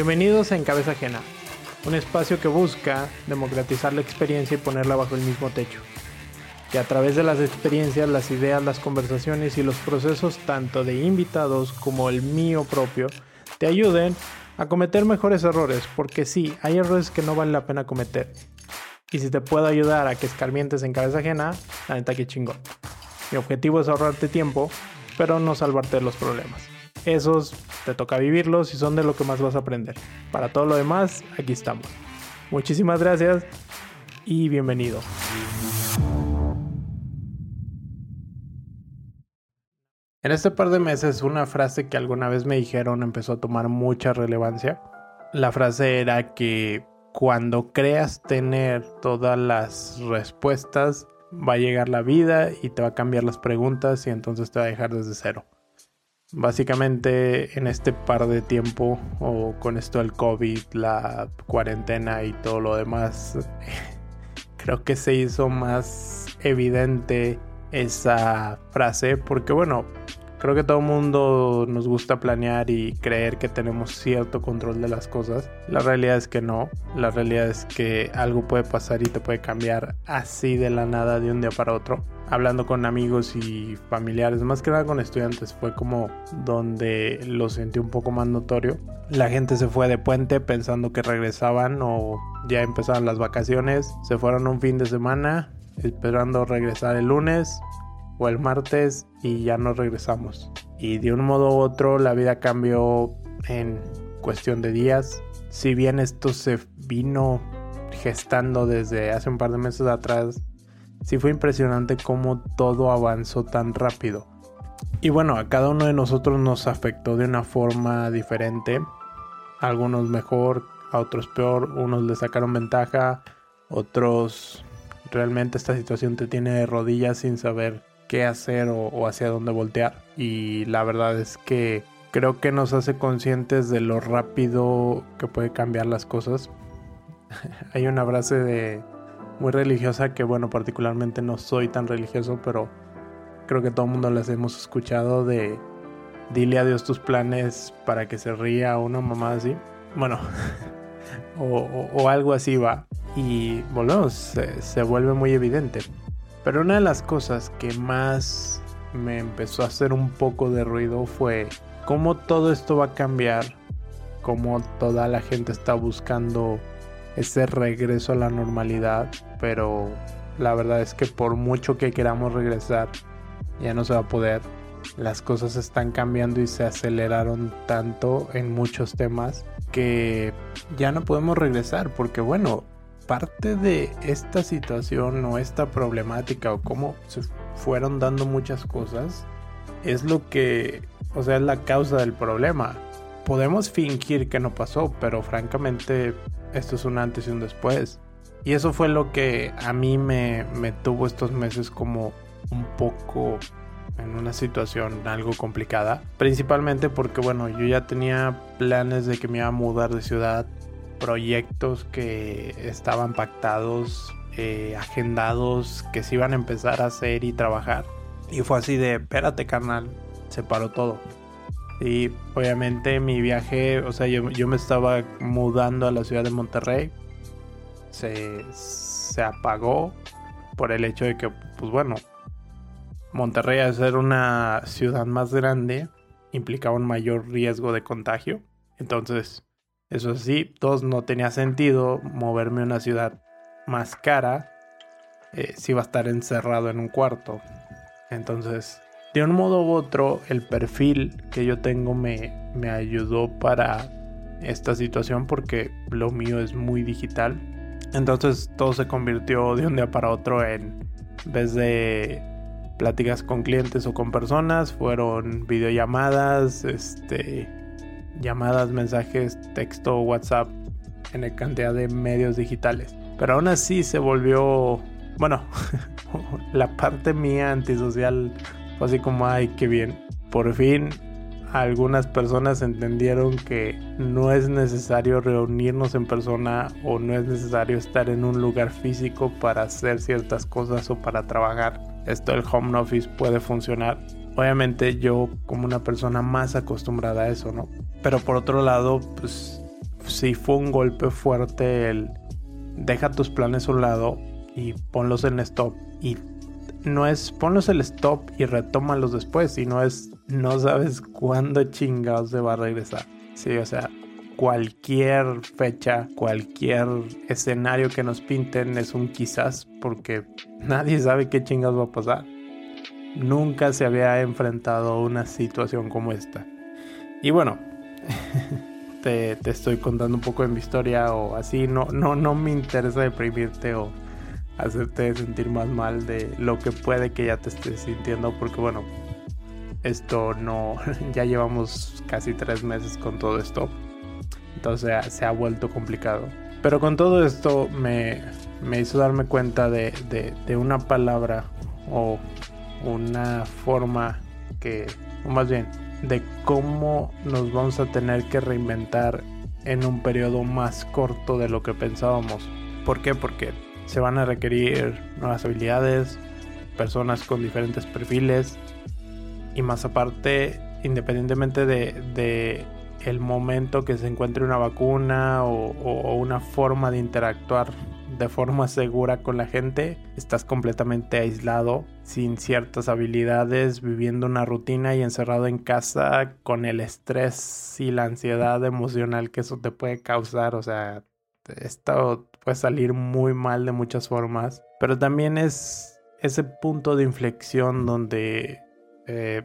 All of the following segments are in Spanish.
Bienvenidos a En Cabeza Ajena, un espacio que busca democratizar la experiencia y ponerla bajo el mismo techo. Que a través de las experiencias, las ideas, las conversaciones y los procesos tanto de invitados como el mío propio te ayuden a cometer mejores errores, porque sí, hay errores que no vale la pena cometer. Y si te puedo ayudar a que escarmientes en cabeza ajena, la neta que chingón. Mi objetivo es ahorrarte tiempo, pero no salvarte de los problemas. Esos te toca vivirlos y son de lo que más vas a aprender. Para todo lo demás, aquí estamos. Muchísimas gracias y bienvenido. En este par de meses una frase que alguna vez me dijeron empezó a tomar mucha relevancia. La frase era que cuando creas tener todas las respuestas, va a llegar la vida y te va a cambiar las preguntas y entonces te va a dejar desde cero. Básicamente en este par de tiempo o con esto del COVID, la cuarentena y todo lo demás, creo que se hizo más evidente esa frase porque bueno, creo que todo el mundo nos gusta planear y creer que tenemos cierto control de las cosas. La realidad es que no, la realidad es que algo puede pasar y te puede cambiar así de la nada de un día para otro hablando con amigos y familiares, más que nada con estudiantes, fue como donde lo sentí un poco más notorio. La gente se fue de puente pensando que regresaban o ya empezaban las vacaciones, se fueron un fin de semana esperando regresar el lunes o el martes y ya no regresamos. Y de un modo u otro la vida cambió en cuestión de días. Si bien esto se vino gestando desde hace un par de meses atrás, sí fue impresionante cómo todo avanzó tan rápido. Y bueno, a cada uno de nosotros nos afectó de una forma diferente. algunos mejor, a otros peor, unos le sacaron ventaja, otros realmente esta situación te tiene de rodillas sin saber qué hacer o, o hacia dónde voltear. Y la verdad es que creo que nos hace conscientes de lo rápido que puede cambiar las cosas. Hay una frase de muy religiosa que bueno, particularmente no soy tan religioso, pero creo que todo el mundo las hemos escuchado de dile a Dios tus planes para que se ría una mamá así. Bueno, o, algo así va. Y volvemos, se vuelve muy evidente. Pero una de las cosas que más me empezó a hacer un poco de ruido fue cómo todo esto va a cambiar, cómo toda la gente está buscando ese regreso a la normalidad, pero la verdad es que por mucho que queramos regresar, ya no se va a poder. Las cosas están cambiando y se aceleraron tanto en muchos temas que ya no podemos regresar porque bueno, parte de esta situación o esta problemática o cómo se fueron dando muchas cosas es lo que, o sea, es la causa del problema. Podemos fingir que no pasó, pero francamente esto es un antes y un después. Y eso fue lo que a mí me, me tuvo estos meses como un poco en una situación algo complicada. Principalmente porque, bueno, yo ya tenía planes de que me iba a mudar de ciudad, proyectos que estaban pactados, eh, agendados, que se iban a empezar a hacer y trabajar. Y fue así de, espérate carnal, se paró todo. Y obviamente mi viaje, o sea, yo, yo me estaba mudando a la ciudad de Monterrey. Se, se apagó por el hecho de que, pues bueno, Monterrey al ser una ciudad más grande implicaba un mayor riesgo de contagio. Entonces, eso sí, dos, no tenía sentido moverme a una ciudad más cara eh, si iba a estar encerrado en un cuarto. Entonces, de un modo u otro, el perfil que yo tengo me, me ayudó para esta situación porque lo mío es muy digital. Entonces todo se convirtió de un día para otro en, vez de pláticas con clientes o con personas, fueron videollamadas, este, llamadas, mensajes, texto, WhatsApp, en el cantidad de medios digitales. Pero aún así se volvió, bueno, la parte mía antisocial así como, ay, qué bien. Por fin algunas personas entendieron que no es necesario reunirnos en persona o no es necesario estar en un lugar físico para hacer ciertas cosas o para trabajar. Esto el home office puede funcionar. Obviamente yo como una persona más acostumbrada a eso, ¿no? Pero por otro lado, pues sí fue un golpe fuerte el deja tus planes a un lado y ponlos en stop. Y no es ponlos en stop y retómalos después, sino es no sabes cuándo chingados se va a regresar. Sí, o sea, cualquier fecha, cualquier escenario que nos pinten es un quizás porque nadie sabe qué chingados va a pasar. Nunca se había enfrentado a una situación como esta. Y bueno, te, estoy contando un poco de mi historia o así. No, no, no me interesa deprimirte o hacerte sentir más mal de lo que puede que ya te estés sintiendo. Porque bueno, esto no. Ya llevamos casi tres meses con todo esto. Entonces se ha vuelto complicado. Pero con todo esto me, me hizo darme cuenta de, de, de una palabra o una forma que, o más bien, de cómo nos vamos a tener que reinventar en un periodo más corto de lo que pensábamos. ¿Por qué? Porque se van a requerir nuevas habilidades, personas con diferentes perfiles y más aparte, independientemente de, el momento que se encuentre una vacuna o una forma de interactuar de forma segura con la gente, estás completamente aislado, sin ciertas habilidades, viviendo una rutina y encerrado en casa con el estrés y la ansiedad emocional que eso te puede causar, o sea, esto puede salir muy mal de muchas formas, pero también es ese punto de inflexión donde eh,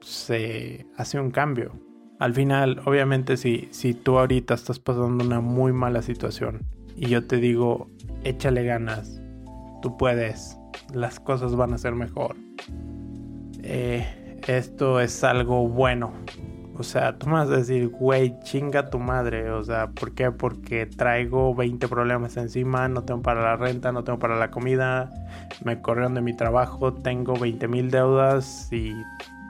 se hace un cambio. Al final, obviamente, si, si tú ahorita estás pasando una muy mala situación y yo te digo, échale ganas, tú puedes, las cosas van a ser mejor. Eh, esto es algo bueno. O sea, tú me vas a decir, güey, chinga tu madre. O sea, ¿por qué? Porque traigo 20 problemas encima, no tengo para la renta, no tengo para la comida, me corrieron de mi trabajo, tengo 20 mil deudas y,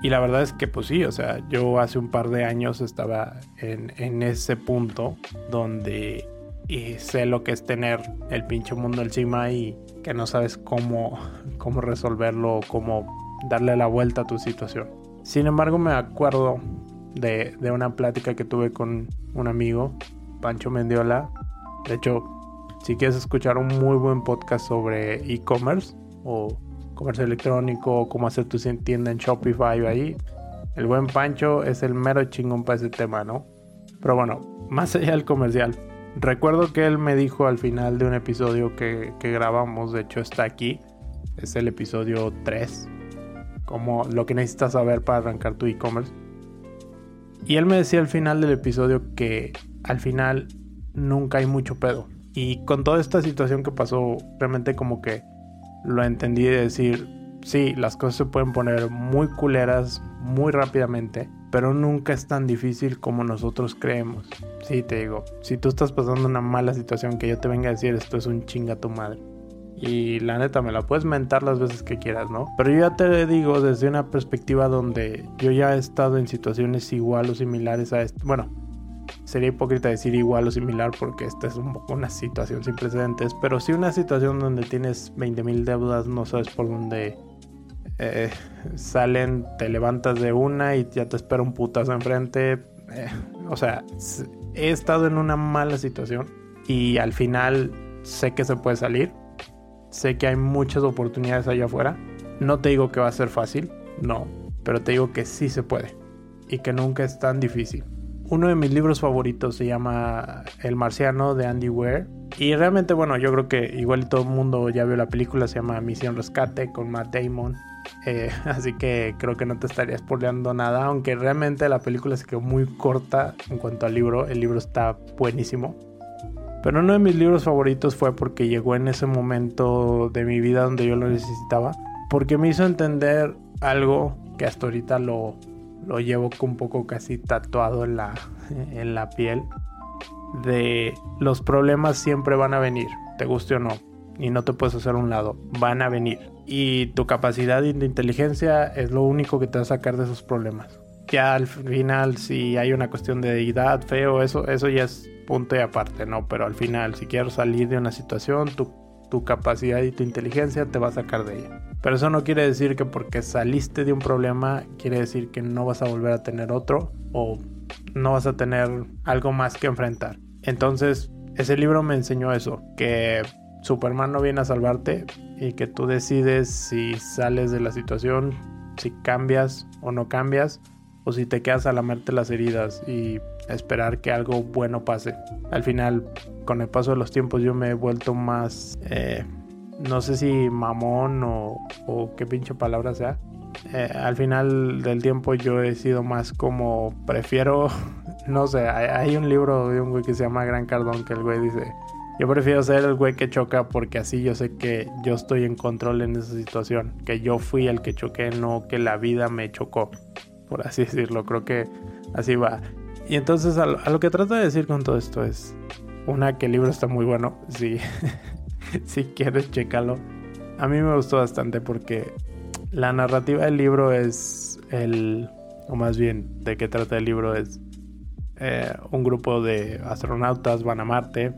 y, la verdad es que pues sí, o sea, yo hace un par de años estaba en, en ese punto donde y sé lo que es tener el pinche mundo encima y que no sabes cómo, cómo resolverlo o cómo darle la vuelta a tu situación. Sin embargo, me acuerdo de, de una plática que tuve con un amigo, Pancho Mendiola. De hecho, si quieres escuchar un muy buen podcast sobre e-commerce o comercio electrónico o cómo hacer tu tienda en Shopify ahí, el buen Pancho es el mero chingón para ese tema, ¿no? Pero bueno, más allá del comercial, Recuerdo que él me dijo al final de un episodio que, grabamos, de hecho está aquí, es el episodio 3, como lo que necesitas saber para arrancar tu e-commerce. Y él me decía al final del episodio que al final nunca hay mucho pedo. Y con toda esta situación que pasó, realmente como que lo entendí de decir, sí, las cosas se pueden poner muy culeras muy rápidamente, pero nunca es tan difícil como nosotros creemos. Sí, te digo, si tú estás pasando una mala situación, que yo te venga a decir esto es un chinga tu madre. Y la neta, me la puedes mentar las veces que quieras, ¿no? Pero yo ya te digo desde una perspectiva donde yo ya he estado en situaciones igual o similares a esto. Bueno, sería hipócrita decir igual o similar porque esta es una situación sin precedentes, pero sí una situación donde tienes 20 mil deudas, no sabes por dónde eh, salen, te levantas de una y ya te espera un putazo enfrente. Eh, o sea, he estado en una mala situación y al final sé que se puede salir. Sé que hay muchas oportunidades allá afuera. No te digo que va a ser fácil, no, pero te digo que sí se puede y que nunca es tan difícil. Uno de mis libros favoritos se llama El Marciano de Andy Weir. Y realmente, bueno, yo creo que igual todo el mundo ya vio la película, se llama Misión Rescate con Matt Damon. Eh, así que creo que no te estaría spoileando nada, aunque realmente la película se quedó muy corta en cuanto al libro. El libro está buenísimo. Pero uno de mis libros favoritos fue porque llegó en ese momento de mi vida donde yo lo necesitaba. Porque me hizo entender algo que hasta ahorita lo, lo llevo un poco casi tatuado en la, en la piel. De los problemas siempre van a venir, te guste o no. Y no te puedes hacer un lado, van a venir y tu capacidad de inteligencia es lo único que te va a sacar de esos problemas. Ya al final, si hay una cuestión de edad, feo, eso, eso ya es punto y aparte, ¿no? Pero al final, si quieres salir de una situación, tu, tu capacidad y tu inteligencia te va a sacar de ella. Pero eso no quiere decir que porque saliste de un problema, quiere decir que no vas a volver a tener otro o no vas a tener algo más que enfrentar. Entonces, ese libro me enseñó eso, que Superman no viene a salvarte y que tú decides si sales de la situación, si cambias o no cambias, o si te quedas a lamerte las heridas y esperar que algo bueno pase. Al final, con el paso de los tiempos, yo me he vuelto más, eh, no sé si mamón o, qué pinche palabra sea. Eh, al final del tiempo yo he sido más como prefiero, no sé, hay, hay un libro de un güey que se llama Gran Cardón que el güey dice, yo prefiero ser el güey que choca porque así yo sé que yo estoy en control en esa situación, que yo fui el que choqué, no que la vida me chocó, por así decirlo, creo que así va. Y entonces a lo, que trato de decir con todo esto es, una, que el libro está muy bueno, si, si quieres chécalo. A mí me gustó bastante porque la narrativa del libro es el, o más bien de qué trata el libro es eh, un grupo de astronautas van a Marte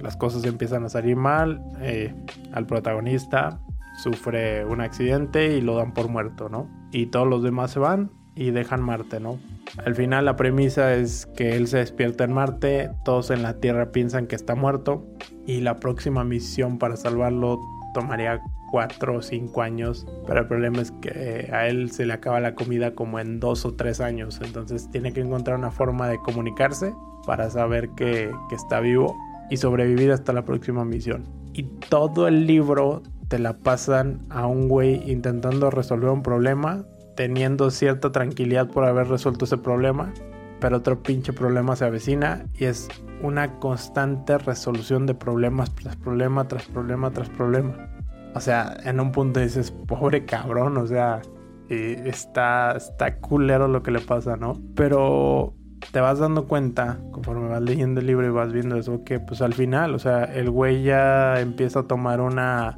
las cosas empiezan a salir mal, eh, al protagonista sufre un accidente y lo dan por muerto, ¿no? Y todos los demás se van y dejan Marte, ¿no? Al final la premisa es que él se despierta en Marte, todos en la Tierra piensan que está muerto y la próxima misión para salvarlo tomaría cuatro o cinco años, pero el problema es que a él se le acaba la comida como en dos o tres años, entonces tiene que encontrar una forma de comunicarse para saber que está vivo y sobrevivir hasta la próxima misión. Y todo el libro te la pasan a un güey intentando resolver un problema, teniendo cierta tranquilidad por haber resuelto ese problema, pero otro pinche problema se avecina y es una constante resolución de problemas tras problema, tras problema, tras problema. O sea, en un punto dices, pobre cabrón, o sea, está, está culero lo que le pasa, ¿no? Pero te vas dando cuenta, conforme vas leyendo el libro y vas viendo eso, que pues al final, o sea, el güey ya empieza a tomar una,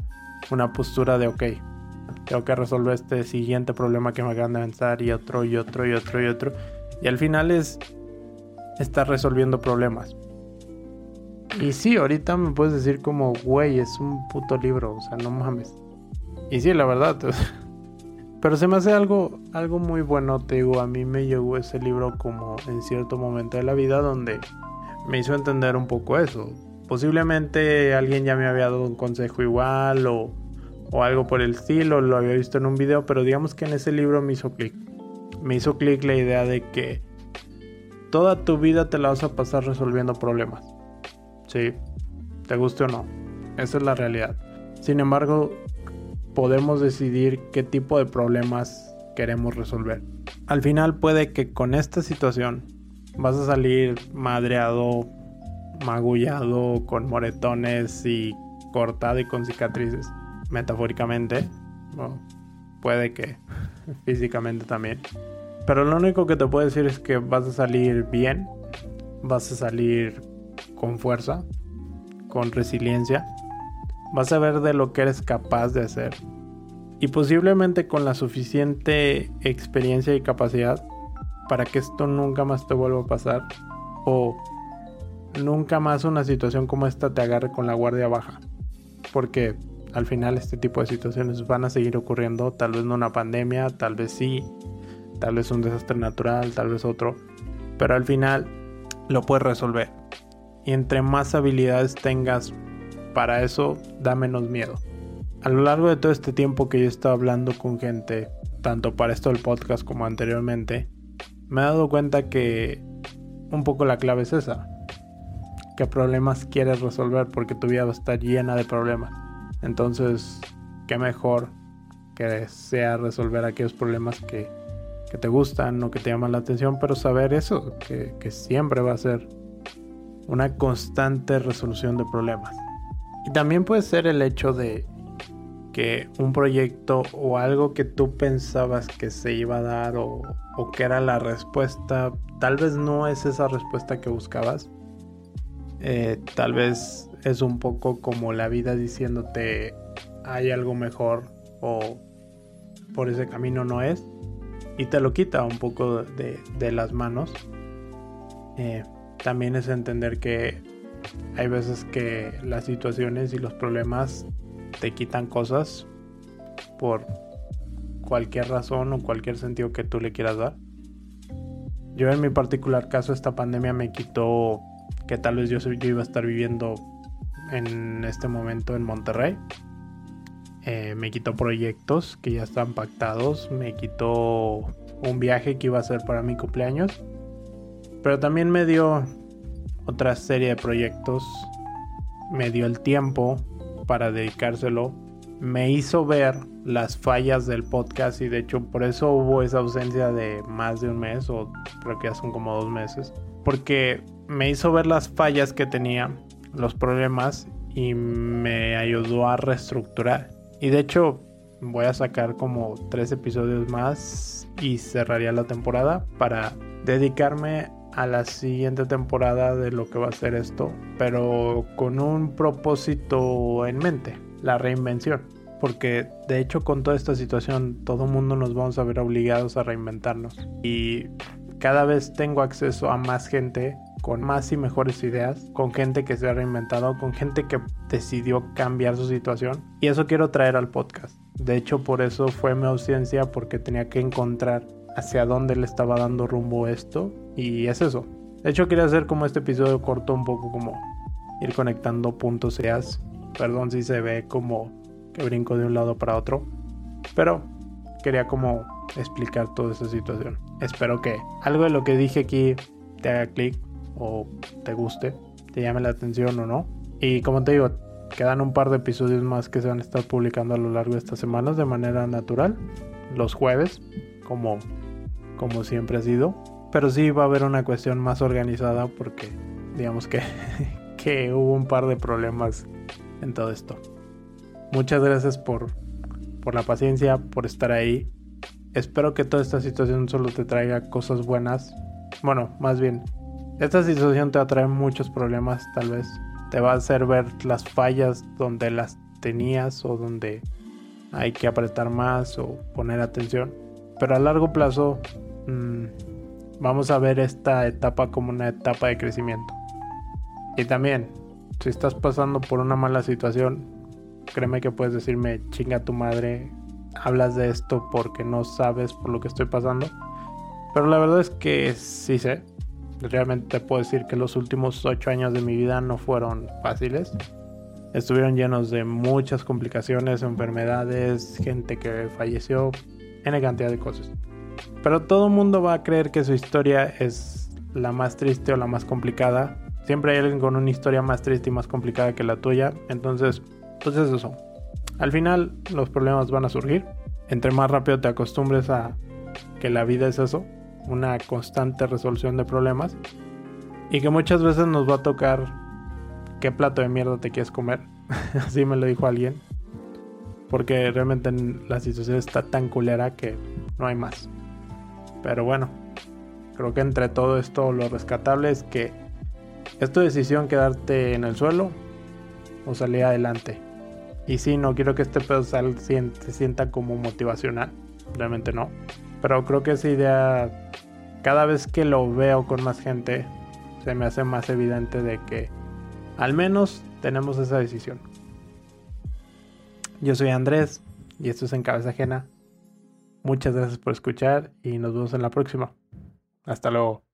una postura de, ok, tengo que resolver este siguiente problema que me acaban de avanzar y otro y otro y otro y otro. Y al final es estar resolviendo problemas. Y sí, ahorita me puedes decir como, güey, es un puto libro, o sea, no mames. Y sí, la verdad, Pero se me hace algo, algo muy bueno, te digo, a mí me llegó ese libro como en cierto momento de la vida donde me hizo entender un poco eso. Posiblemente alguien ya me había dado un consejo igual o, o algo por el estilo, lo había visto en un video, pero digamos que en ese libro me hizo clic. Me hizo clic la idea de que toda tu vida te la vas a pasar resolviendo problemas. Sí, te guste o no. Esa es la realidad. Sin embargo, podemos decidir qué tipo de problemas queremos resolver. Al final puede que con esta situación vas a salir madreado, magullado, con moretones y cortado y con cicatrices, metafóricamente. puede que físicamente también. Pero lo único que te puedo decir es que vas a salir bien, vas a salir con fuerza, con resiliencia Vas a ver de lo que eres capaz de hacer. Y posiblemente con la suficiente experiencia y capacidad para que esto nunca más te vuelva a pasar. O nunca más una situación como esta te agarre con la guardia baja. Porque al final este tipo de situaciones van a seguir ocurriendo. Tal vez no una pandemia, tal vez sí. Tal vez un desastre natural, tal vez otro. Pero al final lo puedes resolver. Y entre más habilidades tengas para eso da menos miedo. A lo largo de todo este tiempo que yo he estado hablando con gente, tanto para esto del podcast como anteriormente, me he dado cuenta que un poco la clave es esa. ¿Qué problemas quieres resolver? Porque tu vida va a estar llena de problemas. Entonces, qué mejor que sea resolver aquellos problemas que, te gustan o que te llaman la atención, pero saber eso, que, que siempre va a ser una constante resolución de problemas. Y también puede ser el hecho de que un proyecto o algo que tú pensabas que se iba a dar o, que era la respuesta, tal vez no es esa respuesta que buscabas. Eh, tal vez es un poco como la vida diciéndote hay algo mejor o por ese camino no es. Y te lo quita un poco de, las manos. Eh, también es entender que hay veces que las situaciones y los problemas te quitan cosas por cualquier razón o cualquier sentido que tú le quieras dar. Yo en mi particular caso esta pandemia me quitó que tal vez yo, yo iba a estar viviendo en este momento en Monterrey. Eh, me quitó proyectos que ya están pactados, me quitó un viaje que iba a ser para mi cumpleaños, pero también me dio otra serie de proyectos, me dio el tiempo para dedicárselo, me hizo ver las fallas del podcast y de hecho por eso hubo esa ausencia de más de un mes o creo que ya son como dos meses, porque me hizo ver las fallas que tenía, los problemas y me ayudó a reestructurar. Y de hecho voy a sacar como tres episodios más y cerraría la temporada para dedicarme a la siguiente temporada de lo que va a ser esto, pero con un propósito en mente, la reinvención. Porque de hecho con toda esta situación todo el mundo nos vamos a ver obligados a reinventarnos. Y cada vez tengo acceso a más gente con más y mejores ideas, con gente que se ha reinventado, con gente que decidió cambiar su situación. Y eso quiero traer al podcast. De hecho, por eso fue mi ausencia, porque tenía que encontrar hacia dónde le estaba dando rumbo esto. Y es eso. De hecho, quería hacer como este episodio corto, un poco como ir conectando puntos seas. Perdón si se ve como que brinco de un lado para otro. Pero quería como explicar toda esa situación. Espero que algo de lo que dije aquí te haga clic o te guste, te llame la atención o no. Y como te digo, quedan un par de episodios más que se van a estar publicando a lo largo de estas semanas de manera natural, los jueves, como, como siempre ha sido. Pero sí va a haber una cuestión más organizada porque digamos que, que hubo un par de problemas en todo esto. Muchas gracias por, por la paciencia, por estar ahí. Espero que toda esta situación solo te traiga cosas buenas. Bueno, más bien, esta situación te va a traer muchos problemas tal vez. Te va a hacer ver las fallas donde las tenías o donde hay que apretar más o poner atención. Pero a largo plazo mmm, vamos a ver esta etapa como una etapa de crecimiento. Y también, si estás pasando por una mala situación, créeme que puedes decirme, chinga tu madre, hablas de esto porque no sabes por lo que estoy pasando. Pero la verdad es que sí sé, realmente te puedo decir que los últimos ocho años de mi vida no fueron fáciles. Estuvieron llenos de muchas complicaciones, enfermedades, gente que falleció, en cantidad de cosas. Pero todo el mundo va a creer que su historia es la más triste o la más complicada. Siempre hay alguien con una historia más triste y más complicada que la tuya. Entonces, pues es eso. Al final los problemas van a surgir. Entre más rápido te acostumbres a que la vida es eso, una constante resolución de problemas y que muchas veces nos va a tocar qué plato de mierda te quieres comer. Así me lo dijo alguien. Porque realmente la situación está tan culera que no hay más. Pero bueno, creo que entre todo esto lo rescatable es que es tu decisión quedarte en el suelo o salir adelante. Y sí, no quiero que este pedo se sienta como motivacional. Realmente no. Pero creo que esa idea, cada vez que lo veo con más gente, se me hace más evidente de que al menos tenemos esa decisión. Yo soy Andrés y esto es En Cabeza Ajena. Muchas gracias por escuchar y nos vemos en la próxima. Hasta luego.